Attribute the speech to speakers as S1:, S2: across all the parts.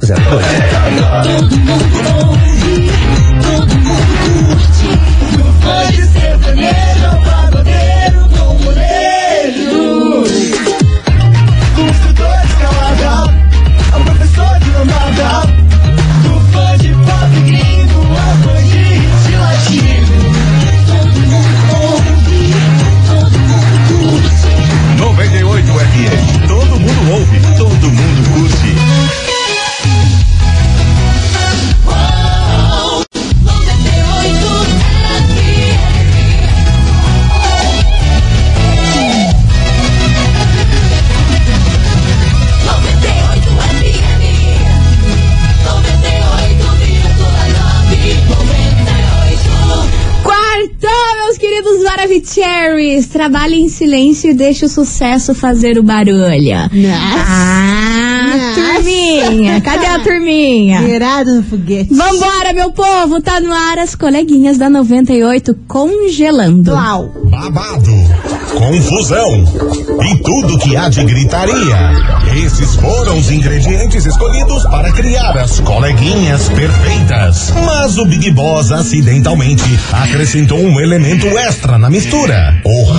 S1: Zero dois.
S2: Trabalhe em silêncio e deixe o sucesso fazer o barulho. Ah,
S3: Nossa.
S2: turminha! Cadê a turminha?
S3: Virado no foguete.
S2: Vambora, meu povo! Tá no ar as coleguinhas da 98 congelando.
S3: Plau.
S4: Babado, confusão e tudo que há de gritaria. Esses foram os ingredientes escolhidos para criar as coleguinhas perfeitas. Mas o Big Boss acidentalmente acrescentou um elemento extra na mistura: o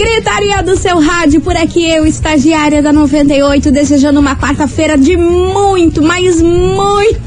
S2: Gritaria do seu rádio por aqui, eu, estagiária da 98, desejando uma quarta-feira de muito, mas muito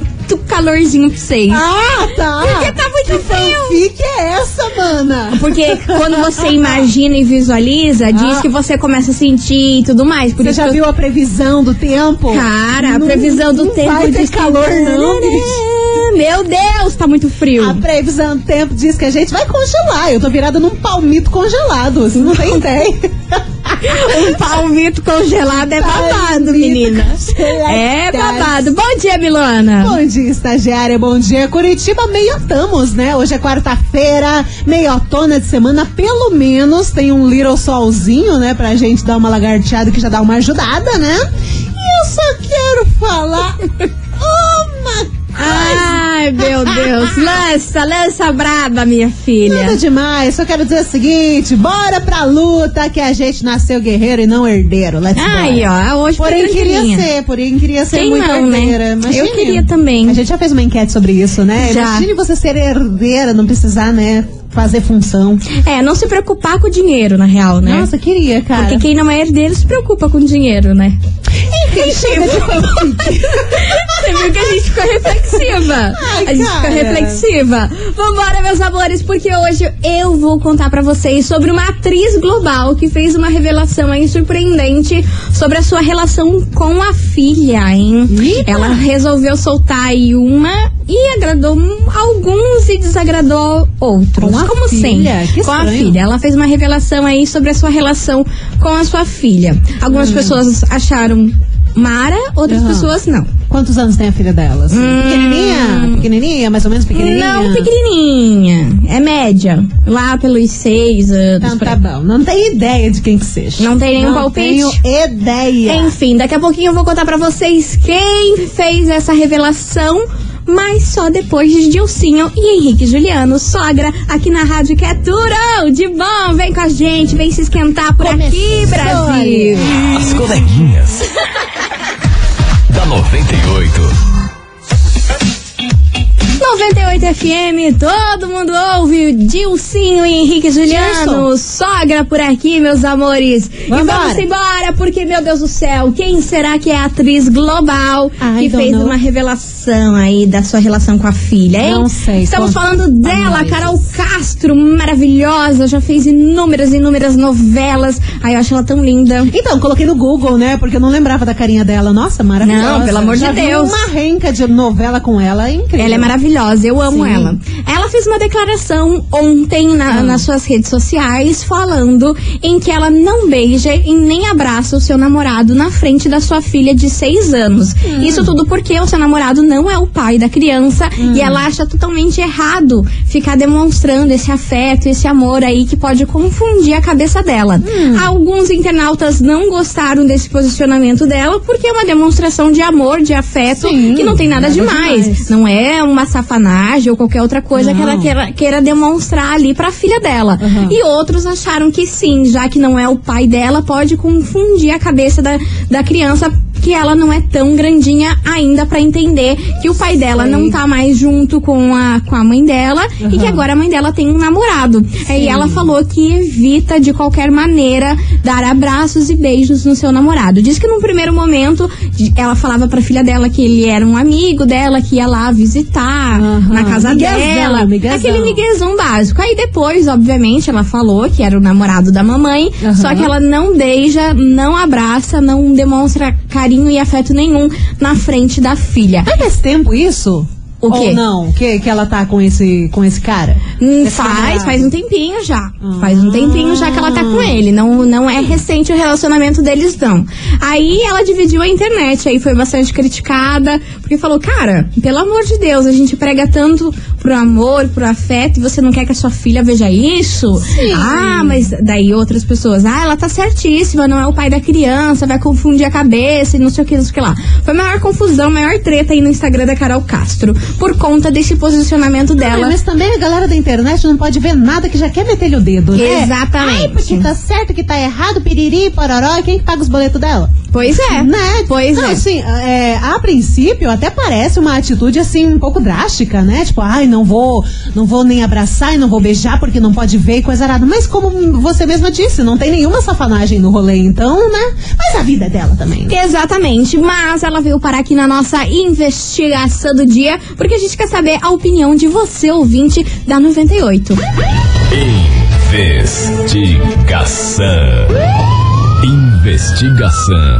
S2: calorzinho pra vocês.
S3: Ah, tá.
S2: Porque tá muito
S3: que
S2: frio.
S3: fanfic é essa, mana?
S2: Porque quando você imagina e visualiza, diz
S3: Ah.
S2: que você começa a sentir e tudo mais. Por
S3: Você já
S2: eu-
S3: viu a previsão do tempo?
S2: Cara, a
S3: Não-
S2: previsão do
S3: não
S2: tempo
S3: vai ter
S2: diz
S3: calor, não, bicho.
S2: Meu Deus, tá muito frio.
S3: A previsão do tempo diz que a gente vai congelar. Eu tô virada num palmito congelado. Você não tem ideia.
S2: Um palmito congelado é babado, menina. É babado. Bom dia, Milana.
S3: Bom dia, estagiária. Bom dia, Curitiba. Meiotamos, né? Hoje é quarta-feira, meiotona de semana. Pelo menos tem um little solzinho, né? Pra gente dar uma lagarteada que já dá uma ajudada, né? E eu só quero falar uma
S2: Ai, meu Deus. Lança, lança braba, minha
S3: Nada
S2: filha.
S3: demais, só quero dizer o seguinte: bora pra luta que a gente nasceu guerreiro e não herdeiro. Let's.
S2: Aí, ó, hoje
S3: Porém queria ser, porém queria ser
S2: Quem
S3: muito
S2: não, né?
S3: herdeira.
S2: Eu
S3: Imagine.
S2: queria também.
S3: A gente já fez uma enquete sobre isso, né?
S2: Já.
S3: Imagine você ser herdeira, não precisar, né, fazer função.
S2: É, não se preocupar com o dinheiro, na real, né?
S3: Nossa, queria, cara.
S2: Porque quem não é herdeiro se preocupa com o dinheiro, né?
S3: Enfim, chega de.
S2: Você viu que a gente ficou reflexiva.
S3: Ai,
S2: a gente
S3: cara.
S2: ficou reflexiva. Vambora, meus amores, porque hoje eu vou contar pra vocês sobre uma atriz global que fez uma revelação aí surpreendente sobre a sua relação com a filha, hein?
S3: Eita.
S2: Ela resolveu soltar aí uma e agradou alguns e desagradou outros.
S3: Com a
S2: como
S3: filha?
S2: sempre.
S3: Que
S2: com a
S3: estranho.
S2: filha. Ela fez uma revelação aí sobre a sua relação com a sua filha. Algumas
S3: Hum.
S2: pessoas acharam Mara, outras
S3: Aham.
S2: pessoas não.
S3: Quantos anos tem a filha dela? assim? Pequenininha? Pequenininha? Mais ou menos pequenininha?
S2: Não, pequenininha. É média. Lá pelos seis anos.
S3: Então tá bom. Não tem ideia de quem que seja.
S2: Não tem nenhum
S3: Não
S2: palpite?
S3: tenho ideia.
S2: Enfim, daqui a pouquinho eu vou contar pra vocês quem fez essa revelação. Mas só depois de Dilcinho e Henrique Juliano, sogra, aqui na Rádio que é tudo de bom. Vem com a gente, vem se esquentar por aqui, Brasil.
S5: As coleguinhas. da 98.
S2: 98 FM, todo mundo ouve. Dilcinho e Henrique Juliano, sogra por aqui, meus amores. E
S3: Vambora.
S2: vamos embora, porque, meu Deus do céu, quem será que é a atriz global
S3: I
S2: que fez
S3: know.
S2: uma revelação aí da sua relação com a filha, hein?
S3: Não sei,
S2: Estamos
S3: conta
S2: falando dela. Carol Castro, maravilhosa, já fez inúmeras, inúmeras novelas. Ai, eu acho ela tão linda.
S3: Então, coloquei no Google, né? Porque eu não lembrava da carinha dela. Nossa, maravilhosa.
S2: Não, pelo amor de
S3: Já vi
S2: Deus.
S3: uma renca de novela com ela, é incrível.
S2: Ela é maravilhosa, eu amo
S3: Sim.
S2: ela. Ela fez uma declaração ontem na-
S3: Ah.
S2: nas suas redes sociais falando em que ela não beija e nem abraça o seu namorado na frente da sua filha de seis anos.
S3: Hum.
S2: Isso tudo porque o seu namorado não é o pai da criança
S3: Hum.
S2: e ela acha totalmente errado ficar demonstrando esse afeto, esse amor aí que pode confundir a cabeça dela.
S3: Hum.
S2: Alguns internautas não gostaram desse posicionamento dela porque é uma demonstração de amor, de afeto,
S3: Sim,
S2: que não tem nada,
S3: nada
S2: demais.
S3: demais.
S2: Não é uma safanagem ou qualquer outra coisa que ela
S3: Não.
S2: queira, queira demonstrar ali pra filha dela.
S3: Uhum.
S2: E outros acharam que sim, já que não é o pai dela, pode confundir a cabeça da, da criança que ela não é tão grandinha ainda pra entender que o pai dela
S3: Sei.
S2: não tá mais junto com a, com a mãe dela e que agora a mãe dela tem um namorado. Aí ela falou que evita de qualquer maneira dar abraços e beijos no seu namorado. Diz que num primeiro momento ela falava pra filha dela que ele era um amigo dela, que ia lá visitar
S3: Aham.
S2: na casa
S3: Miguezão,
S2: dela.
S3: miguezão.
S2: Aquele miguezão básico. Aí depois, obviamente, ela falou que era o namorado da mamãe,
S3: Aham.
S2: só que ela não beija, não abraça, não demonstra carinho e afeto nenhum na frente da filha.
S3: Mas faz tempo isso?
S2: O quê?
S3: Ou não? Que, que ela tá com esse, com esse cara?
S2: Hum, faz, faz um tempinho já.
S3: Ah.
S2: Faz um tempinho já que ela tá com ele. Não, não é recente o relacionamento deles, não. Aí ela dividiu a internet, aí foi bastante criticada, porque falou, cara, pelo amor de Deus, a gente prega tanto pro amor, pro afeto, e você não quer que a sua filha veja isso? Ah, mas daí outras pessoas, ah, ela tá certíssima, não é o pai da criança, vai confundir a cabeça e não sei o que, não sei o que lá. Foi a maior confusão, a maior treta aí no Instagram da Carol Castro, por conta desse posicionamento
S3: Ah,
S2: dela.
S3: mas também a galera da internet não pode ver nada que já quer meter-lhe o dedo, né?
S2: Exatamente.
S3: Ai, porque tá certo que tá errado, piriri, pororó, quem que paga os boletos dela?
S2: Pois é.
S3: Né?
S2: Pois
S3: não,
S2: é.
S3: assim, é, a princípio até parece uma atitude assim um pouco drástica, né? Tipo, ai, não vou, não vou nem abraçar e não vou beijar porque não pode ver e coisa arada. Mas como você mesma disse, não tem nenhuma safanagem no rolê, então, né? Mas a vida é dela também. né?
S2: Exatamente, mas ela veio parar aqui na nossa investigação do dia, porque a gente quer saber a opinião de você, ouvinte da 98.
S5: Investigação. Investigação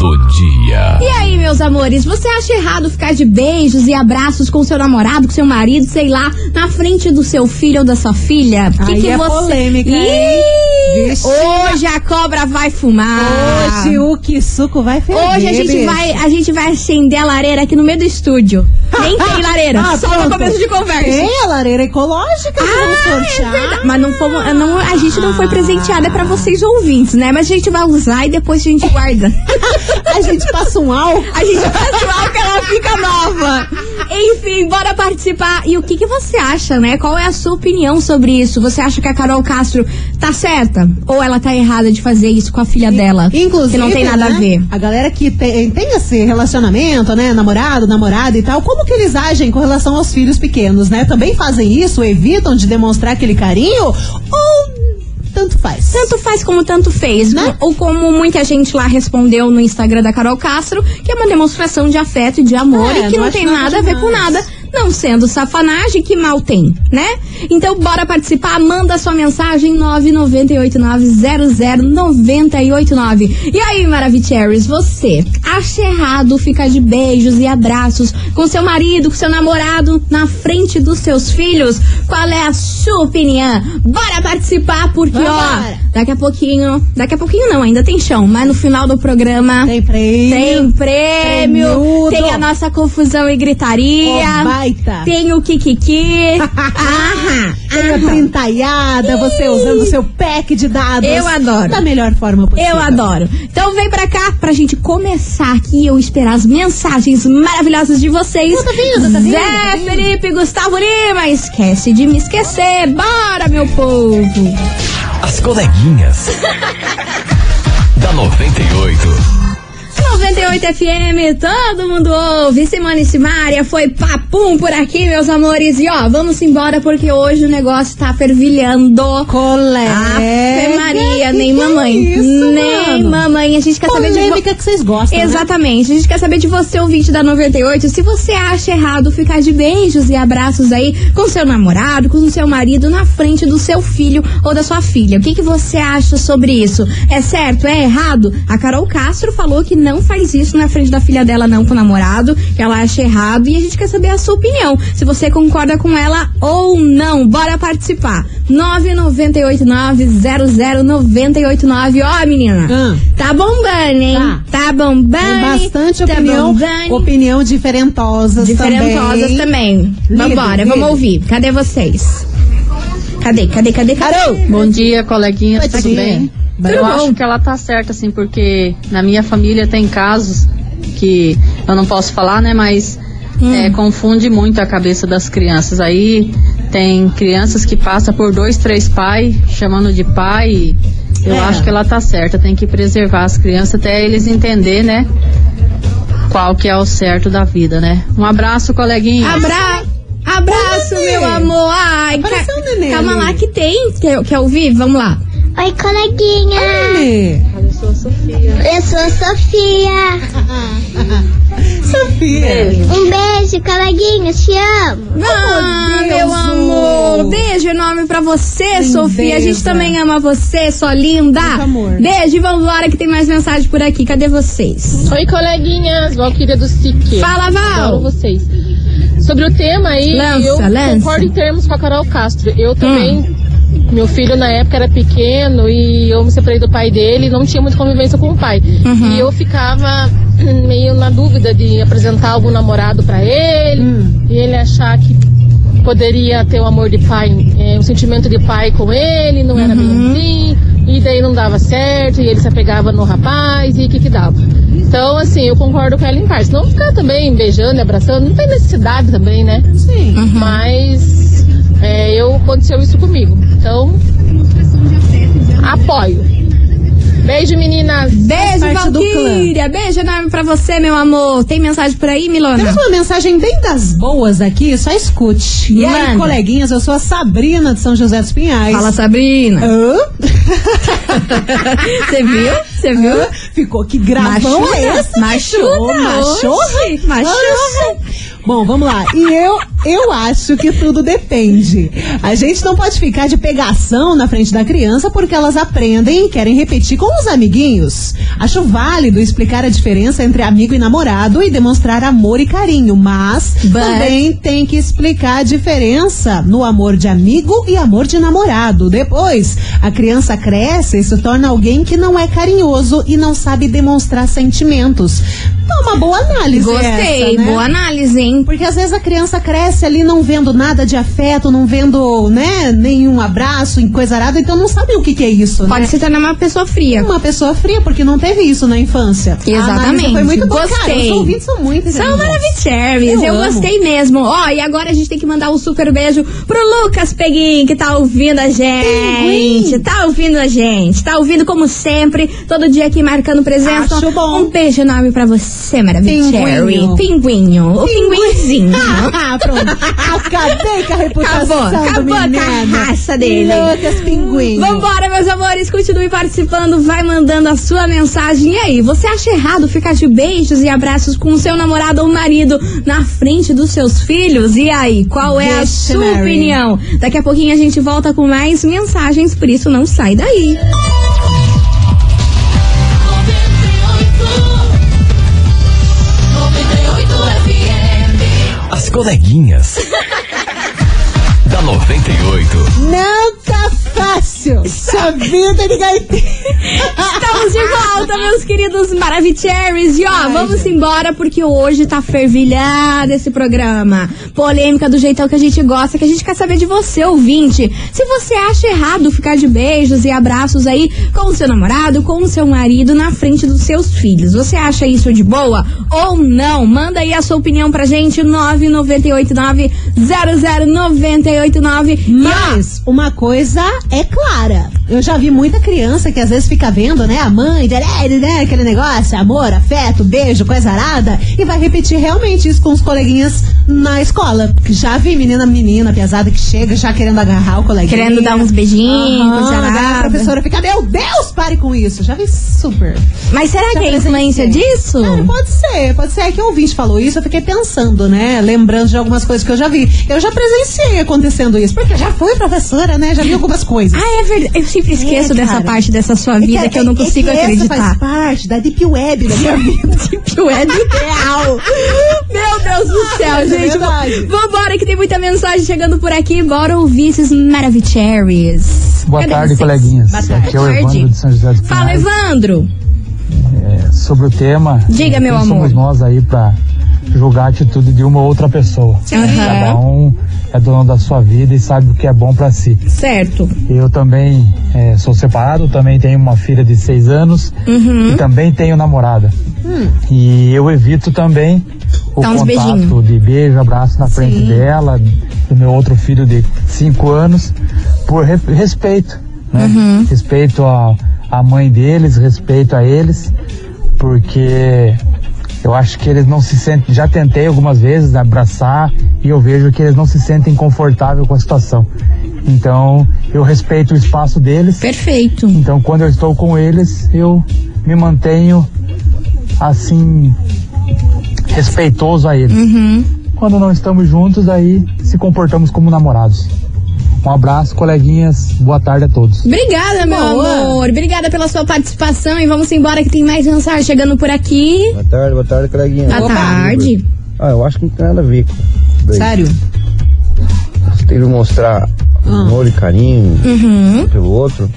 S5: do dia.
S2: Amores, você acha errado ficar de beijos e abraços com seu namorado, com seu marido, sei lá, na frente do seu filho ou da sua filha? O
S3: Aí é polêmica, hein?
S2: Ih,
S3: Vixe.
S2: Hoje a cobra vai fumar.
S3: Hoje o que suco vai ferver.
S2: Hoje a gente vai, a gente vai acender a lareira aqui no meio do estúdio. Nem tem lareira,
S3: Ah,
S2: só no
S3: pronto.
S2: começo de conversa.
S3: Tem a lareira ecológica que vamos
S2: Ah, é. Mas não fomos, não, a gente não foi presenteada pra vocês ouvintes, né? Mas a gente vai usar e depois a gente guarda.
S3: A gente passa um álcool.
S2: A gente passa o álcool, ela fica nova. Enfim, bora participar. E o que, que você acha, né? Qual é a sua opinião sobre isso? Você acha que a Carol Castro tá certa? Ou ela tá errada de fazer isso com a filha dela?
S3: Inclusive,
S2: Que não tem nada
S3: né,
S2: a ver.
S3: A galera que tem, tem esse relacionamento, né? Namorado, namorada e tal, como que eles agem com relação aos filhos pequenos, né? Também fazem isso, evitam de demonstrar aquele carinho? Ou tanto faz?
S2: Tanto faz como tanto fez.
S3: Né?
S2: Ou como muita gente lá respondeu no Instagram da Carol Castro, que é uma demonstração de afeto e de amor
S3: É,
S2: e que
S3: não
S2: não, tem
S3: nada
S2: nada a ver com nada. Não sendo safanagem, que mal tem, né? Então bora participar, manda sua mensagem 998900989. E aí, Maravicheries, você acha errado ficar de beijos e abraços com seu marido, com seu namorado na frente dos seus filhos? Qual é a sua opinião? Bora participar, porque ó, daqui a pouquinho, daqui a pouquinho não, ainda tem chão, mas no final do programa
S3: Tem prêmio.
S2: tem prêmio, tem a nossa confusão e gritaria.
S3: Ô, baita.
S2: Tem o Kikiki. Aham,
S3: Tem a
S2: aham.
S3: printaiada, você usando o seu pack de dados.
S2: Eu adoro.
S3: Da melhor forma possível.
S2: Eu adoro. Então vem pra cá pra gente começar aqui eu esperar as mensagens maravilhosas de vocês.
S3: Tá vindo, tá vindo,
S2: Zé
S3: tá.
S2: Felipe Gustavo Lima, esquece de me esquecer. Bora, meu povo.
S5: As coleguinhas. da 98.
S2: 98 FM, todo mundo ouve. Simone e Simária foi papum por aqui, meus amores. E ó, vamos embora porque hoje o negócio tá fervilhando.
S3: Colega.
S2: Maria,
S3: Que
S2: nem
S3: que é
S2: mamãe.
S3: isso,
S2: nem
S3: mano?
S2: mamãe. A gente quer saber de vo-
S3: Polêmica que vocês gostam, né?
S2: Exatamente. A gente quer saber de você, ouvinte da 98, se você acha errado ficar de beijos e abraços aí com seu namorado, com seu marido na frente do seu filho ou da sua filha. O que, que você acha sobre isso? É certo? É errado? A Carol Castro falou que não faz isso na frente da filha dela, não, com o namorado, que ela acha errado. E a gente quer saber a sua opinião. Se você concorda com ela ou não. Bora participar. 998900989. Ó, menina.
S3: Ah.
S2: Tá bombando, hein? Tá, bombando.
S3: Tem bastante
S2: tá
S3: opinião,
S2: bombando.
S3: opinião diferentosas,
S2: Diferentosas também. Vambora,
S3: Líder,
S2: vamos ouvir. Cadê vocês? Cadê, cadê, cadê, cadê?
S3: Carol!
S6: Bom dia, coleguinha,
S3: Bom
S6: tudo
S3: dia.
S6: bem?
S3: Bom.
S6: eu acho que ela tá certa, assim, porque na minha família tem casos que eu não posso falar, né, mas é, confunde muito a cabeça das crianças. Aí tem crianças que passam por dois, três pais, chamando de pai. e Eu
S3: É.
S6: acho que ela tá certa, tem que preservar as crianças até eles entender, né, qual que é o certo da vida, né? Um abraço, coleguinha.
S2: Abra... Abraço,
S3: nenê.
S2: meu amor. Ai,
S3: Apareceu
S2: ca-
S3: um
S2: Calma lá que tem. Quer, quer ouvir? Vamos lá.
S7: Oi, coleguinha.
S3: Lê.
S6: Eu sou a Sofia.
S7: Eu sou a Sofia.
S3: Sofia.
S7: Um beijo, coleguinha. Te amo.
S2: Ah,
S3: Deus,
S2: meu amor. Beijo enorme pra você,
S3: Lindeza.
S2: Sofia. A gente também ama você, sua linda.
S3: Muito amor.
S2: Beijo e vambora que tem mais mensagem por aqui. Cadê vocês?
S8: Oi, coleguinhas, Valquíria do Sique.
S2: Fala,
S8: Adoro
S2: Val.
S8: vocês. Sobre o tema aí,
S2: Lança,
S8: eu
S2: lança.
S8: concordo em termos com a Carol Castro. Eu também, meu filho na época era pequeno e eu me separei do pai dele, não tinha muita convivência com o pai. E eu ficava hum, meio na dúvida de apresentar algum namorado pra ele e ele achar que poderia ter um amor de pai, é, um sentimento de pai com ele, não era bem assim, e daí não dava certo, e ele se apegava no rapaz, e o que que dava. Então, assim, eu concordo com ela em parte. Não ficar também beijando e abraçando, não tem necessidade também, né?
S3: Sim.
S8: Mas é, eu aconteceu isso comigo. Então, apoio. Beijo, meninas.
S2: Beijo, Valquíria. Beijo enorme pra você, meu amor. Tem mensagem por aí, Milona?
S3: Temos uma mensagem bem das boas aqui, só escute. E aí, coleguinhas, eu sou a Sabrina de São José dos Pinhais.
S2: Fala, Sabrina.
S3: Hã?
S2: Você viu? Você viu?
S3: Hã? Ficou que gravão
S2: Machuca,
S3: é esse?
S2: machuca,
S3: machorra,
S2: machorra.
S3: Bom, vamos lá. E eu, eu acho que tudo depende. A gente não pode ficar de pegação na frente da criança porque elas aprendem e querem repetir com os amiguinhos. Acho válido explicar a diferença entre amigo e namorado e demonstrar amor e carinho, mas
S2: But-
S3: também tem que explicar a diferença no amor de amigo e amor de namorado. Depois, a criança cresce e se torna alguém que não é carinhoso e não sabe demonstrar sentimentos. Então, uma boa análise
S2: Gostei.
S3: essa, né?
S2: Boa análise, hein?
S3: Porque às vezes a criança cresce ali não vendo nada de afeto, não vendo, né, nenhum abraço em coisa arada, então não sabe o que, que é isso,
S2: Pode
S3: né?
S2: se tornar uma pessoa fria.
S3: Uma pessoa fria, porque não teve isso na infância. A análise
S2: Exatamente.
S3: foi muito boa. Cara,
S2: Gostei.
S3: os ouvintes são muito
S2: São maravilhosos.
S3: Eu
S2: Eu, gostei mesmo. Ó, e agora a gente tem que mandar um super beijo pro Lucas Peguin, que tá ouvindo a gente.
S3: Pinguim.
S2: Tá ouvindo a gente. Tá ouvindo como sempre, todo dia aqui marcando presença.
S3: Acho bom.
S2: Um beijo enorme pra você, maravilhoso.
S3: Pinguinho.
S2: Pinguinho. O pinguinzinho.
S3: Ah, pronto. Acabei com a reputação
S2: Acabou,
S3: do
S2: acabou com a
S3: menino.
S2: raça dele.
S3: Lucas Pinguim.
S2: Vambora, meus amores, continue participando, vai mandando a sua mensagem. E aí, você acha errado ficar de beijos e abraços com o seu namorado ou marido na frente dos seus filhos? E aí, qual é a sua opinião? Daqui a pouquinho a gente volta com mais mensagens, por isso não sai daí.
S5: As coleguinhas. da 98.
S3: Não tá fácil. Essa vida de gaiteiro.
S2: Estamos de volta, meus queridos Maravicheries. E ó, vamos embora porque hoje tá fervilhado esse programa. Polêmica do jeitão que a gente gosta, que a gente quer saber de você, ouvinte. Se você acha errado ficar de beijos e abraços aí com o seu namorado, com o seu marido na frente dos seus filhos. Você acha isso de boa ou não? Manda aí a sua opinião pra gente, 998900989.
S3: Mas uma coisa é clara. Eu já vi muita criança que às vezes fica vendo, né, a mãe, né, né, aquele negócio, amor, afeto, beijo, coisa arada, e vai repetir realmente isso com os coleguinhas na escola. Já vi menina, menina, pesada que chega já querendo agarrar o coleguinha.
S2: Querendo dar uns beijinhos,
S3: daí a professora fica, meu Deus, pare com isso. Já vi super.
S2: Mas será
S3: Já
S2: que é influência
S3: presenciei.
S2: disso?
S3: Cara, pode ser, pode ser É que o ouvinte falou isso, eu fiquei pensando, né? Lembrando de algumas coisas que eu já vi. Eu já presenciei acontecendo isso, porque já fui professora, né? Já vi algumas coisas.
S2: Ah, é verdade. Eu sempre esqueço
S3: É,
S2: dessa parte dessa sua vida que, eu não
S3: é-
S2: consigo
S3: é que Essa
S2: acreditar.
S3: faz parte da Deep Web da minha vida.
S2: Que é do real. Meu Deus do céu,
S3: É
S2: gente. V- Vambora, que tem muita mensagem chegando por aqui. Bora ouvir esses Maravicheries.
S9: Boa
S2: Cadê
S9: tarde,
S2: vocês?
S9: coleguinhas.
S2: Boa tarde.
S9: Aqui é o Evandro de São José dos
S2: Fala. Evandro.
S9: É, sobre o tema.
S2: Diga, meu amor.
S9: somos nós aí pra julgar a atitude de uma ou outra pessoa.
S2: Aham.
S9: Cada um é dono da sua vida e sabe o que é bom pra si.
S2: Certo.
S9: Eu também eh, sou separado, também tenho uma filha de seis anos
S2: Uhum.
S9: e também tenho namorada. E eu evito também o
S2: Dá
S9: contato
S2: beijinhos.
S9: de beijo, abraço na frente
S2: Sim.
S9: dela, do meu outro filho de cinco anos, por re- respeito, né?
S2: Uhum.
S9: Respeito a mãe deles, respeito a eles, porque eu acho que eles não se sentem, já tentei algumas vezes abraçar e eu vejo que eles não se sentem confortáveis com a situação. Então, eu respeito o espaço deles.
S2: Perfeito.
S9: Então, quando eu estou com eles, eu me mantenho assim respeitoso a eles.
S2: Uhum.
S9: Quando não estamos juntos, aí se comportamos como namorados. Um abraço, coleguinhas. Boa tarde a todos.
S2: Obrigada, meu
S3: Boa.
S2: amor. Obrigada pela sua participação e vamos embora que tem mais mensagem chegando por aqui.
S10: Boa tarde, boa tarde, coleguinha.
S2: Boa tarde.
S10: Ah, eu acho que não tem nada a ver com.
S3: Sério?
S10: Você tem que mostrar amor e carinho
S2: Uhum.
S10: um pelo outro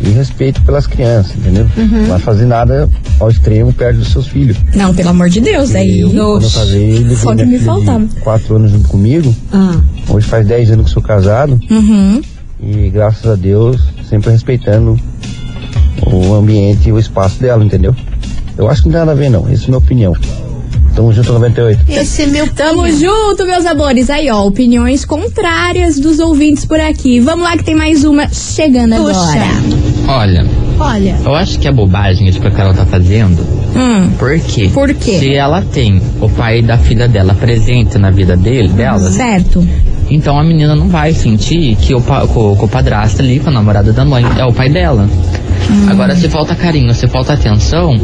S10: e respeito pelas crianças, entendeu? Não vai fazer nada ao extremo perto dos seus filhos.
S2: Não, pelo amor de Deus, aí.
S10: Eu, quando eu casei, ele
S2: Só que me faltava.
S10: quatro anos junto comigo.
S3: Ah.
S10: Hoje faz 10 anos que sou casado
S2: Uhum.
S10: e graças a Deus sempre respeitando o ambiente e o espaço dela, entendeu? Eu acho que não tem nada a ver não, essa é a minha opinião. Tamo junto 98.
S3: Esse é meu
S2: Tamo junto, meus amores. Aí, ó, opiniões contrárias dos ouvintes por aqui. Vamos lá que tem mais uma chegando
S3: Puxa.
S2: agora.
S11: Olha,
S3: Olha.
S11: eu acho que é bobagem isso que a Carol tá fazendo.
S2: Hum.
S11: Por quê?
S2: Por quê?
S11: Se ela tem o pai da filha dela presente na vida dele, dela,
S2: Certo.
S11: então a menina não vai sentir que o, pa, o padrasto ali, com a namorada da mãe, é o pai dela. Agora, se falta carinho, se falta atenção,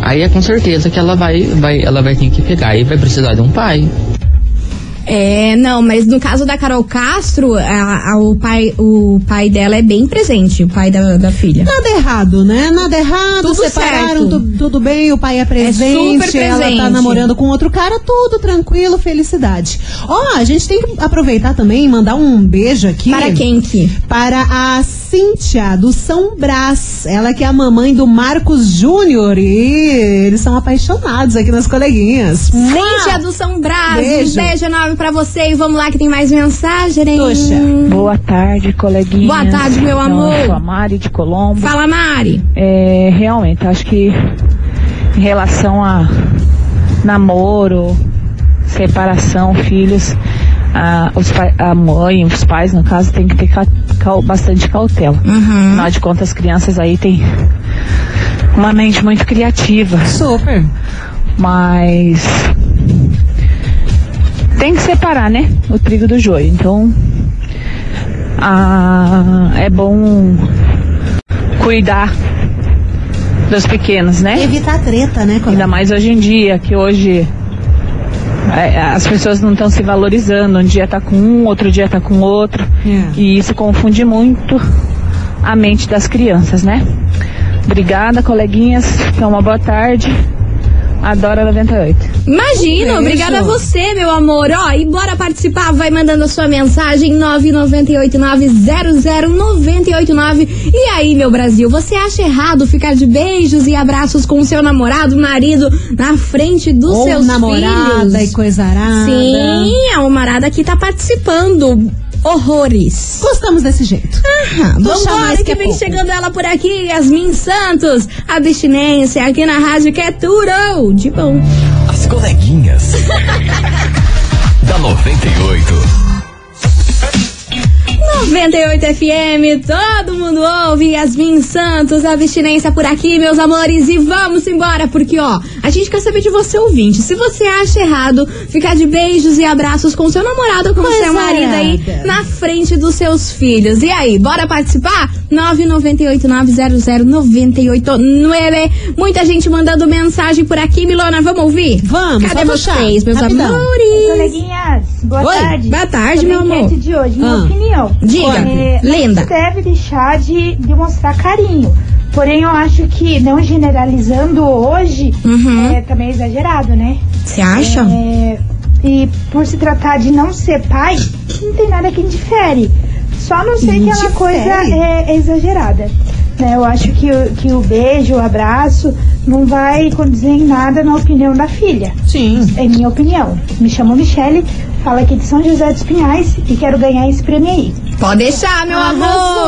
S11: aí é com certeza que ela vai, vai, ela vai ter que pegar e vai precisar de um pai.
S2: É, não, mas no caso da Carol Castro, a- a- o, pai, o pai dela é bem presente, o pai da, da filha.
S3: Nada errado, né? Nada errado,
S2: Tudo
S3: separaram, tu- tudo bem, o pai é presente,
S2: super
S3: ela
S2: presente.
S3: tá namorando com outro cara, tudo tranquilo, felicidade. Ó, a gente tem que aproveitar também e mandar um beijo aqui.
S2: Para quem que?
S3: Para a Cíntia, do São Brás. Ela que é a mamãe do Marcos Júnior e eles são apaixonados aqui nas coleguinhas.
S2: Cíntia do São Brás,
S3: Beijo.
S2: um beijo enorme pra você e vamos lá que tem mais mensagem.
S3: Poxa.
S12: Boa tarde, coleguinha.
S2: Boa tarde, meu amor.
S12: Eu sou a Mari de Colombo.
S2: Fala, Mari.
S12: É, realmente, acho que em relação a namoro, separação, filhos, a, os a mãe, os pais, no caso, tem que ter ca- bastante cautela.
S2: Uhum.
S12: Afinal de contas, as crianças aí têm uma mente muito criativa.
S3: Super.
S12: Mas tem que separar, né? O trigo do joio. Então, ah, é bom cuidar dos pequenos, né?
S3: Evitar treta, né?
S12: Ainda mais hoje em dia, que hoje é, as pessoas não estão se valorizando. Um dia tá com um, outro dia tá com outro.
S3: É.
S12: E isso confunde muito a mente das crianças, né? Obrigada, coleguinhas. Então, uma boa tarde. Adoro a 98.
S2: Imagina,
S3: Beijo.
S2: obrigada a você, meu amor. Ó, e bora participar, vai mandando a sua mensagem 998900989. E aí, meu Brasil, você acha errado ficar de beijos e abraços com o seu namorado, marido, na frente dos
S3: Ou
S2: seus
S3: namorada
S2: filhos?
S3: e coisa arada.
S2: Sim, a Marada aqui tá participando. Horrores.
S3: Gostamos desse jeito.
S2: Ah,
S3: Puxa
S2: Vambora
S3: mais
S2: que,
S3: que é
S2: vem
S3: pouco.
S2: chegando ela por aqui, Yasmin Santos. Abstinência aqui na rádio que é tudo de bom.
S5: As coleguinhas. da 98.
S2: 98 FM, todo mundo ouve Yasmin Santos, abstinência por aqui, meus amores, e vamos embora, porque ó, a gente quer saber de você ouvinte, se você acha errado ficar de beijos e abraços com seu namorado ou com
S3: Coisa
S2: seu marido aí
S3: arada.
S2: na frente dos seus filhos. E aí, bora participar? 998-900-989. Muita gente mandando mensagem por aqui, Milona, vamos ouvir?
S3: Vamos,
S2: Cadê
S3: vamos puxar.
S2: vocês, meus
S3: Rapidão.
S2: amores?
S13: Coleguinhas, Boa
S2: Oi,
S13: tarde.
S2: boa tarde,
S13: Sobre
S2: meu
S13: a
S2: amor.
S13: de hoje, minha
S2: Ah.
S13: opinião.
S2: Diga,
S13: É. Não se deve deixar de demonstrar carinho. Porém, eu acho que, não generalizando hoje, é também exagerado, né?
S2: Uhum. Você acha?
S13: É, e por se tratar de não ser pai, não tem nada que indifere. Só não sei que aquela coisa é, é exagerada. Né? Eu acho que, o- que o beijo, o abraço, não vai condizer em nada na opinião da filha.
S3: Sim.
S13: É minha opinião. Me chamo Michele, falo aqui de São José dos Pinhais e quero ganhar esse prêmio aí.
S2: Pode deixar, meu
S13: Arrasou,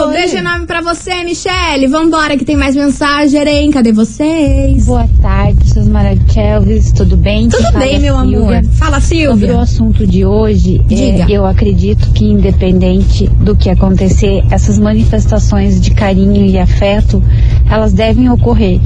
S2: amor.
S13: hein?
S2: Beijo enorme pra você, Michele. Vambora, que tem mais mensagem, hein? Cadê vocês?
S14: Boa tarde, seus maravilhosos. Tudo bem?
S2: Tudo
S14: fala
S2: bem, meu
S14: Silvia.
S2: amor. Fala, Silvia.
S14: Sobre o assunto de hoje, é, eu acredito que independente do que acontecer, essas manifestações de carinho e afeto, elas devem ocorrer.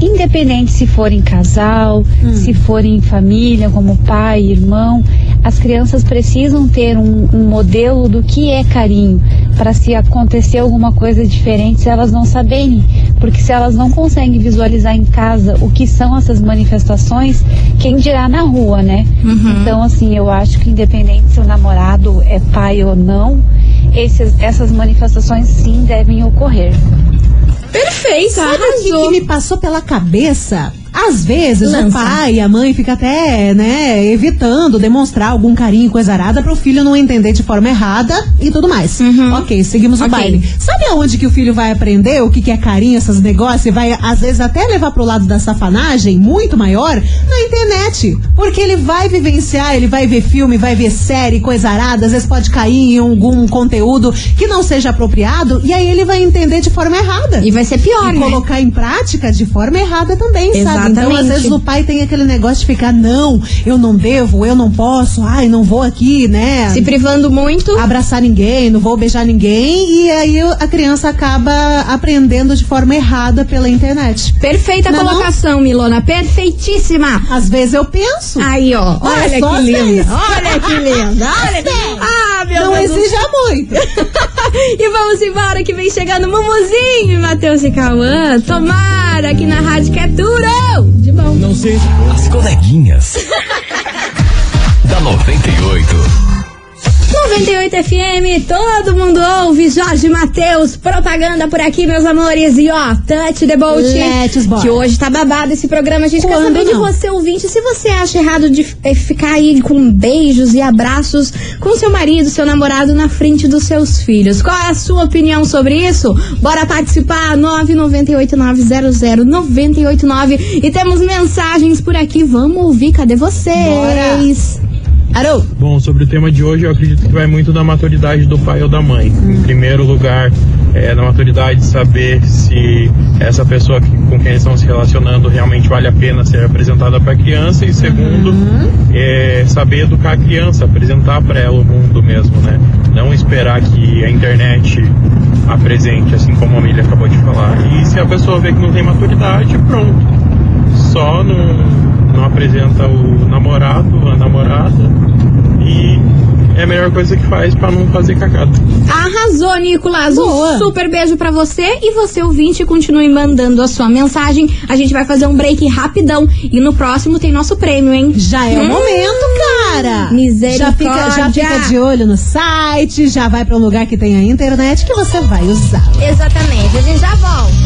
S14: Independente se forem casal,
S2: Hum.
S14: se forem família, como pai, irmão, as crianças precisam ter um, um modelo do que é carinho, para se acontecer alguma coisa diferente, elas não saberem. Porque se elas não conseguem visualizar em casa o que são essas manifestações, quem dirá na rua, né? Então, assim, eu acho que independente se o namorado é pai ou não, esses, essas manifestações sim devem ocorrer.
S2: Perfeito,
S3: Sabe o que me passou pela cabeça? Às vezes o
S14: Lança.
S3: pai e a mãe fica até, né, evitando demonstrar algum carinho, coisa arada, para o filho não entender de forma errada e tudo mais. Ok, seguimos o
S2: Ok.
S3: baile. Sabe aonde que o filho vai aprender o que, que é carinho, esses negócios, e vai às vezes até levar pro lado da safanagem muito maior? Na internet. Porque ele vai vivenciar, ele vai ver filme, vai ver série, coisa arada, às vezes pode cair em algum conteúdo que não seja apropriado, e aí ele vai entender de forma errada.
S2: E vai ser pior,
S3: e
S2: né?
S3: colocar em prática de forma errada também, sabe? Então, às
S2: Exatamente.
S3: vezes o pai tem aquele negócio de ficar, não, eu não devo, eu não posso, ai, não vou aqui, né?
S2: Se privando muito.
S3: Abraçar ninguém, não vou beijar ninguém, e aí a criança acaba aprendendo de forma errada pela internet.
S2: Perfeita
S3: Não é não?
S2: colocação, Milona. Perfeitíssima.
S3: Às vezes eu penso.
S2: Aí, ó.
S3: Olha
S2: Olha
S3: só
S2: que linda. Olha que linda. Olha. Ah, meu
S3: Não
S2: Deus.
S3: exija muito.
S2: e vamos embora que vem chegando Mumuzinho e Matheus e Cauã. Tomara aqui na Rádio que é duro. De bom.
S5: Não sei. As coleguinhas. da 98.
S2: 98 FM, todo mundo ouve. Jorge Matheus, propaganda por aqui, meus amores. E ó, Touch the
S3: bora.
S2: Que hoje tá babado esse programa. A gente quer
S3: Quando
S2: saber de
S3: não?
S2: você, ouvinte, se você acha errado de eh, ficar aí com beijos e abraços com seu marido, seu namorado na frente dos seus filhos. Qual é a sua opinião sobre isso? Bora participar, 998900989. E temos mensagens por aqui. Vamos ouvir, cadê vocês?
S15: Bom, sobre o tema de hoje, eu acredito que vai muito da maturidade do pai ou da mãe. Em primeiro lugar, é na maturidade de saber se essa pessoa que- com quem eles estão se relacionando realmente vale a pena ser apresentada para a criança. E segundo, é saber educar a criança, apresentar para ela o mundo mesmo, né? Não esperar que a internet apresente, assim como a Milha acabou de falar. E se a pessoa vê que não tem maturidade, pronto. Só não, não apresenta o namorado, a namorada e é a melhor coisa que faz pra não fazer cagada.
S2: Arrasou, Nicolas.
S3: Boa.
S2: Um super beijo pra você e você ouvinte continue mandando a sua mensagem. A gente vai fazer um break rapidão e no próximo tem nosso prêmio, hein?
S3: Já é o
S2: Hum.
S3: momento, cara.
S2: Misericórdia.
S3: Já fica, já fica de olho no site, já vai pra um lugar que tem a internet que você vai usar.
S2: Exatamente. A gente já volta.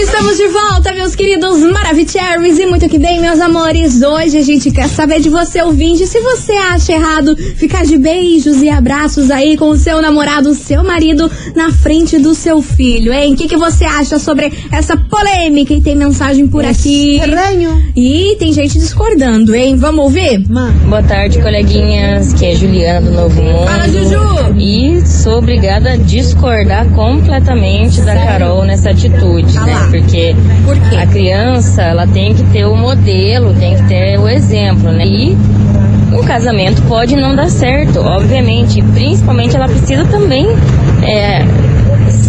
S2: Estamos de volta, meus queridos Maravicheries e muito que bem, meus amores. Hoje a gente quer saber de você, ouvinte, se você acha errado ficar de beijos e abraços aí com o seu namorado, seu marido, na frente do seu filho, hein? O que, que você acha sobre essa polêmica? E tem mensagem por aqui.
S3: Estranho.
S2: E tem gente discordando, hein? Vamos ouvir?
S16: Boa tarde, coleguinhas, que é Juliana do Novo Mundo.
S2: Fala, Juju!
S16: E sou obrigada a discordar completamente da Carol nessa atitude, né? Porque a criança, ela tem que ter o modelo, tem que ter o exemplo, né? E um casamento pode não dar certo, obviamente. Principalmente ela precisa também é,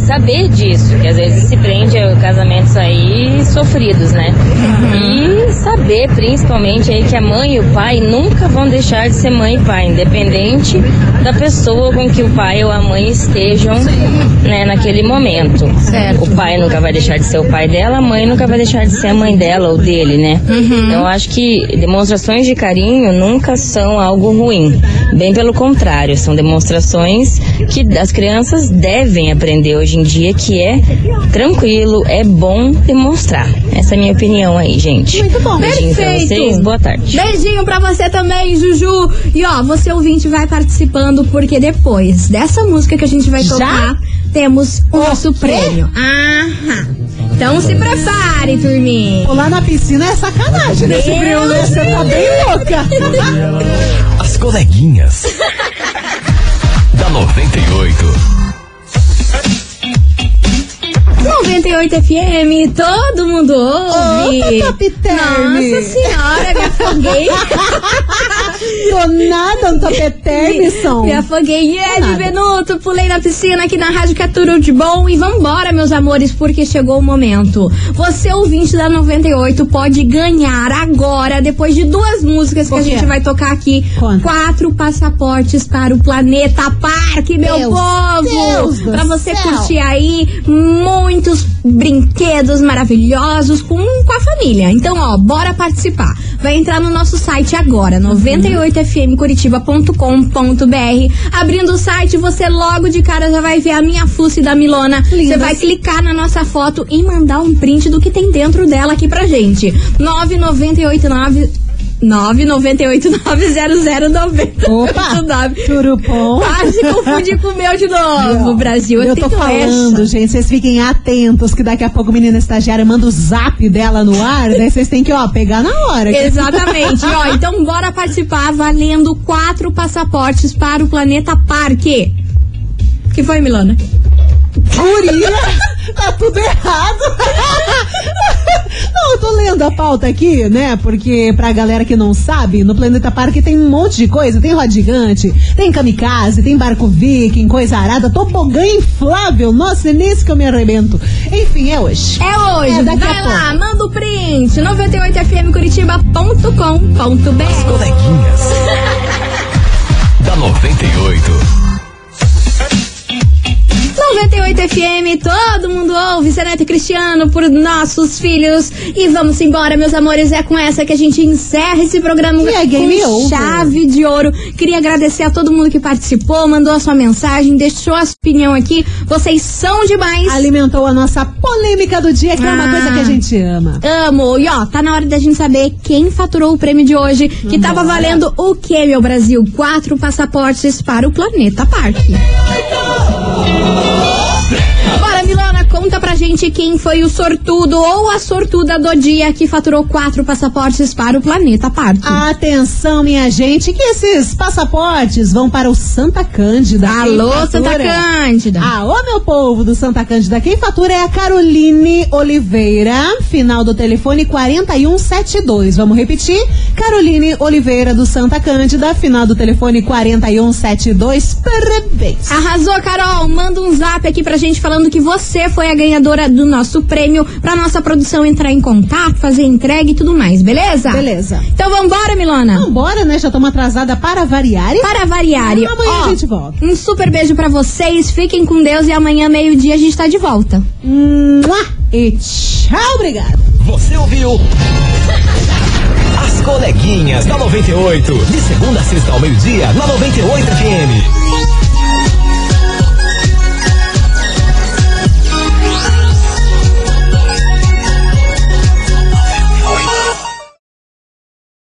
S16: saber disso, que às vezes se prende a casamentos aí sofridos, né? E saber principalmente aí que a mãe e o pai nunca vão deixar de ser mãe e pai, independente da pessoa com que o pai ou a mãe estejam né, naquele momento.
S2: Certo.
S16: O pai nunca vai deixar de ser o pai dela, a mãe nunca vai deixar de ser a mãe dela ou dele, né? Então eu acho que demonstrações de carinho nunca são algo ruim. Bem pelo contrário, são demonstrações que as crianças devem aprender hoje em dia, que é tranquilo, é bom demonstrar. Essa é a minha opinião aí, gente.
S2: Muito bom.
S16: Beijinho pra
S2: Perfeito.
S16: vocês, boa tarde.
S2: Beijinho pra você também, Juju. E ó, você ouvinte vai participando, porque depois dessa música que a gente vai
S3: Já?
S2: tocar, temos o nosso prêmio. Aham. Então se prepare, turminha.
S3: Pular na piscina é sacanagem nesse
S2: Meu
S3: frio, né? Você tá bem louca.
S5: As coleguinhas. da 98.
S2: 98 FM, todo mundo ouve.
S3: Top Term.
S2: Nossa senhora, me afoguei.
S3: Nada, um topetermisson.
S2: Me afoguei. É de
S3: nada.
S2: Benuto, pulei na piscina aqui na Rádio que é de bom. E vambora, meus amores, porque chegou o momento. Você, ouvinte da 98, pode ganhar agora, depois de duas músicas que a gente vai tocar aqui,
S3: Conta.
S2: quatro passaportes para o Planeta Parque, meu
S3: Deus,
S2: povo!
S3: Deus
S2: pra você
S3: céu.
S2: curtir aí muitos brinquedos maravilhosos com, com a família. Então, ó, bora participar. Vai entrar no nosso site agora, 98fmcuritiba.com.br. Abrindo o site, você logo de cara já vai ver a minha fuça da Milona. Você vai clicar na nossa foto e mandar um print do que tem dentro dela aqui pra gente. 9989 998900989.
S3: Opa! Turupom.
S2: Quase confundi com o meu de novo, Brasil.
S3: Eu tô
S2: tenho
S3: falando,
S2: essa.
S3: gente, vocês fiquem atentos que daqui a pouco a menina estagiária manda o zap dela no ar, daí vocês têm que, ó, pegar na hora.
S2: Exatamente. Ó, então bora participar valendo quatro passaportes para o Planeta Parque. que foi, Milana?
S3: Guria, tá tudo errado. Não, eu tô lendo a pauta aqui, né? Porque pra galera que não sabe, no Planeta Parque tem um monte de coisa. Tem roda gigante, tem kamikaze, tem barco viking, coisa arada, tobogã inflável. Nossa, é nesse que eu me arrebento. Enfim, é hoje.
S2: É hoje.
S3: É daqui
S2: Vai
S3: a
S2: lá,
S3: pouco.
S2: manda o print. 98fmcuritiba.com.br
S5: As coleguinhas. da 98.
S2: 98 FM, todo mundo ouve, Zeneto e Cristiano, por nossos filhos. E vamos embora, meus amores. É com essa que a gente encerra esse programa
S3: E é game
S2: com
S3: over.
S2: chave de ouro. Queria agradecer a todo mundo que participou, mandou a sua mensagem, deixou a sua opinião aqui. Vocês são demais.
S3: Alimentou a nossa polêmica do dia, que é uma
S2: Ah.
S3: coisa que a gente ama.
S2: Amo. E ó, tá na hora da gente saber quem faturou o prêmio de hoje, que tava valendo o que, meu Brasil? Quatro passaportes para o Planeta Parque. Bora, Milana, conta pra gente quem foi o sortudo ou a sortuda do dia que faturou quatro passaportes para o Planeta Parque.
S3: Atenção, minha gente, que esses passaportes vão para o Santa Cândida.
S2: Alô, Santa Cândida.
S3: Alô, meu povo do Santa Cândida. Quem fatura é a Caroline Oliveira, final do telefone 4172. Vamos repetir? Caroline Oliveira do Santa Cândida, final do telefone 4172. Parabéns.
S2: Arrasou, Carol. Manda um zap aqui pra gente falando que você foi a ganhadora do nosso prêmio pra nossa produção entrar em contato, fazer entrega e tudo mais, beleza?
S3: Beleza.
S2: Então vambora, Milona.
S3: Vambora, né? Já estamos atrasada para variar.
S2: Para variar.
S3: Amanhã
S2: Ó,
S3: a gente volta.
S2: Um super beijo pra vocês. Fiquem com Deus e amanhã, meio-dia, a gente tá de volta.
S3: Mua! E tchau, obrigada.
S5: Você ouviu? As coleguinhas da 98. De segunda a sexta ao meio-dia, na 98 FM.